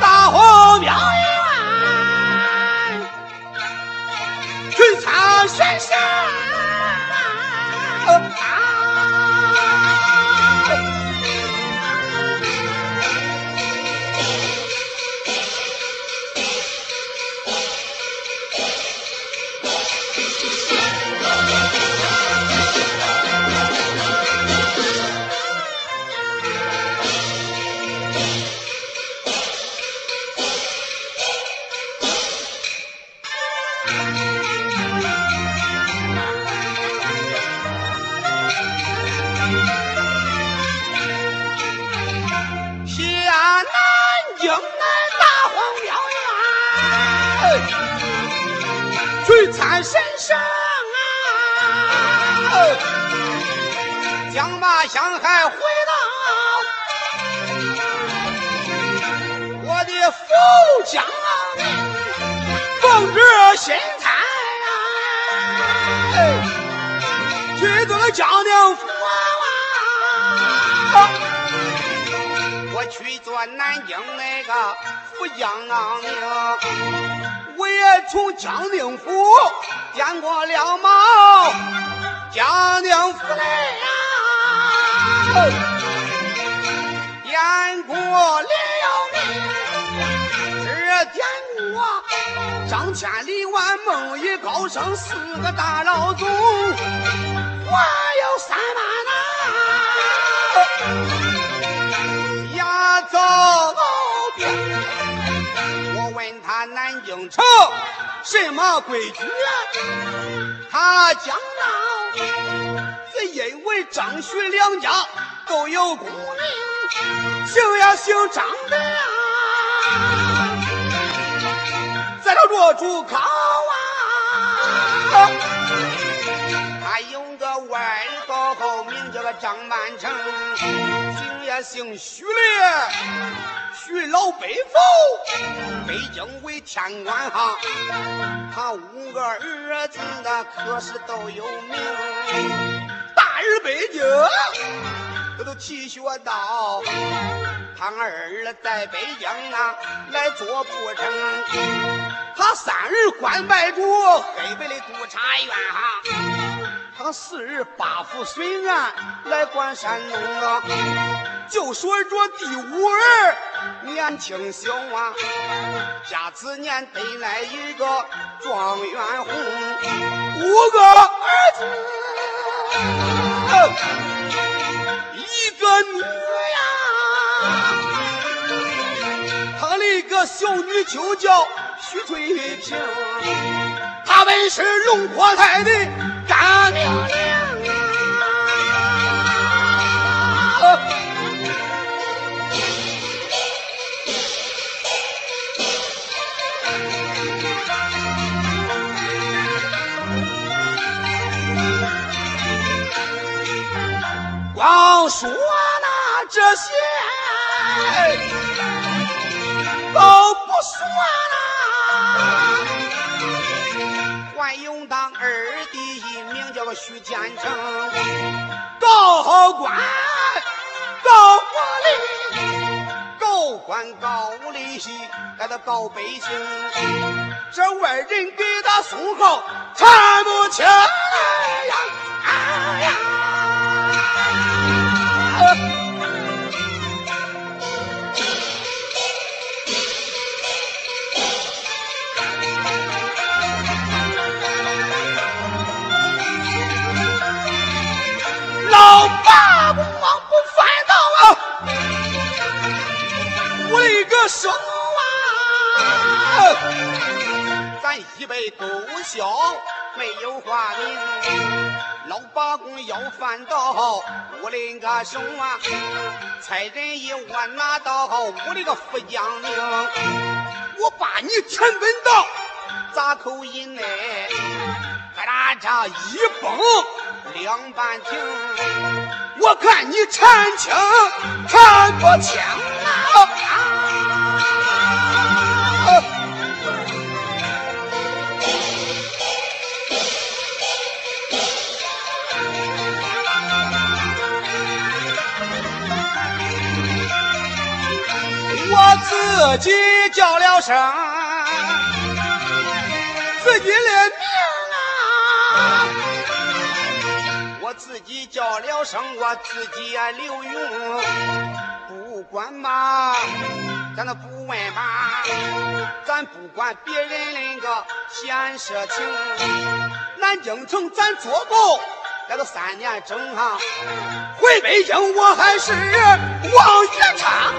大河渺渺只差悬赏对餐神圣啊！将马相还回到我的府家，奉旨新餐，去做了江宁府啊，我去做南京那个府将啊。我也从江宁府点过两毛，江宁府来呀，点过李有明，这点过张千里、万梦一、高升四个大老总，我有三万呐，走老。南京城什么规矩？他讲到，是因为张徐两家都有功名，姓呀姓张的呀，在这做主考啊。张满成，姓也姓徐嘞。徐老北府，北京为天官哈，他五个儿子那可是都有名。大儿北京，这都提学到，他二儿在北京啊来做不成，他三儿官拜主黑白的督察院哈，他四儿八府水岸来管山东啊。就说着第五儿年轻小啊，甲子年得来一个状元红，五个儿子一个女呀，他的一个小女就叫徐翠萍，她本是龙坡台的。明亮啊光说那这些都不算啦，还有当二弟叫个徐建成，高官高国力，高官高利息，给他告百姓，这外人给他送号，看不清咱一辈都小，没有花名。老八公要翻到我的个手啊！差人一我拿到我的个副将令。我把你填稳到咋口音呢？搁那这一蹦两半停，我看你看清看不清啊！自己叫了声，自己的名啊！我自己叫了声，我自己也留用。不管嘛，咱都不问嘛，咱不管别人那个闲事情。南京城咱做够那个三年整哈，回北京我还是王一昌。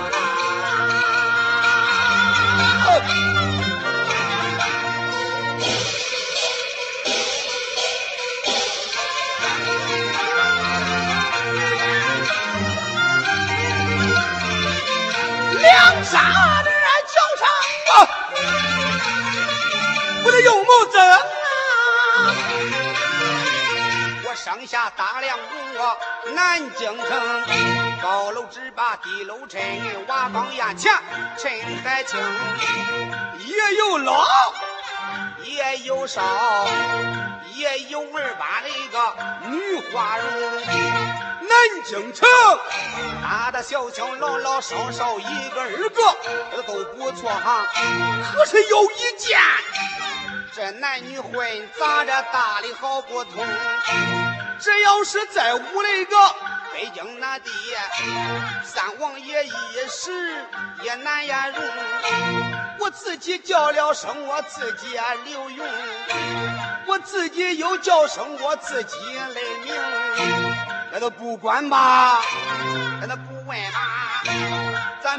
我上下打量我南京城，高楼直把低楼沉，瓦岗檐前陈海清，也有老也有少，也有二八的一个女花容。南京城，大大小小、老老少少，一个二个，这都不错哈。可是有一件，这男女混杂着大的好不通。只要是在屋那个北京那地，三王爷一时也难言容。我自己叫了声，我自己也留用，我自己又叫声我自己来名。那都不管吧，那都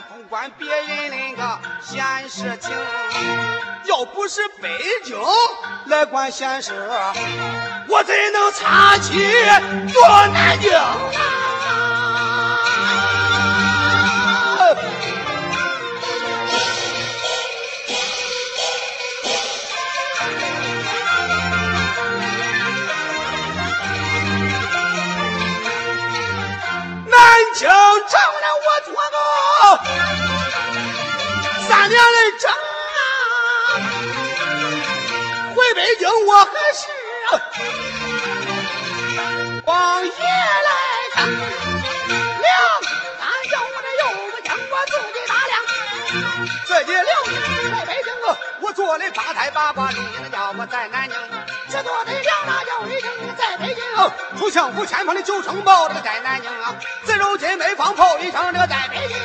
不，管别人那个闲事情。要不是北京来管闲事，我怎能插旗做南？京三年的整啊，回北京我还是王爷来当。娘，俺叫我这又不经我自己打量，自己留在北京啊，我做的八胎八卦，容易叫我在南京。这做的两大叫一声在北京，出相府前方的九城堡，这个在南京啊。自如今北方炮一声，这个在北京。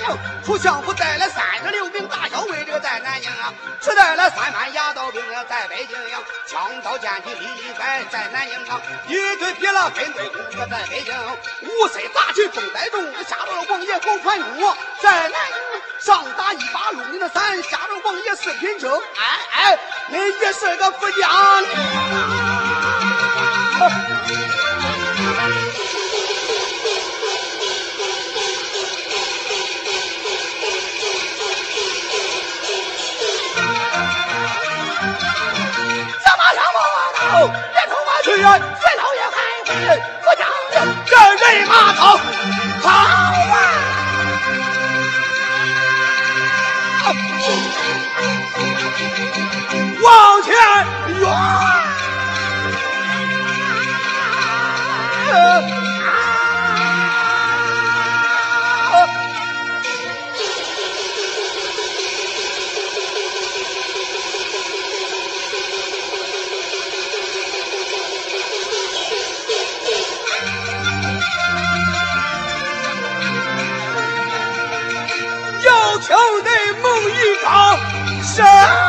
出相府带了三十六兵大小尉，这个在南京啊。只带了三班牙刀兵，在北京。枪刀剑戟里里摆，在南京啊。一队撇了跟队公，这在北京。五岁杂旗风带动，下了王爷狗传功，在南京。上打一把龙的伞，下着王爷四品正。哎哎，你也是个副将。出马去呀！岳老爷还会副将，这人马逃跑啊！求内蒙一张神。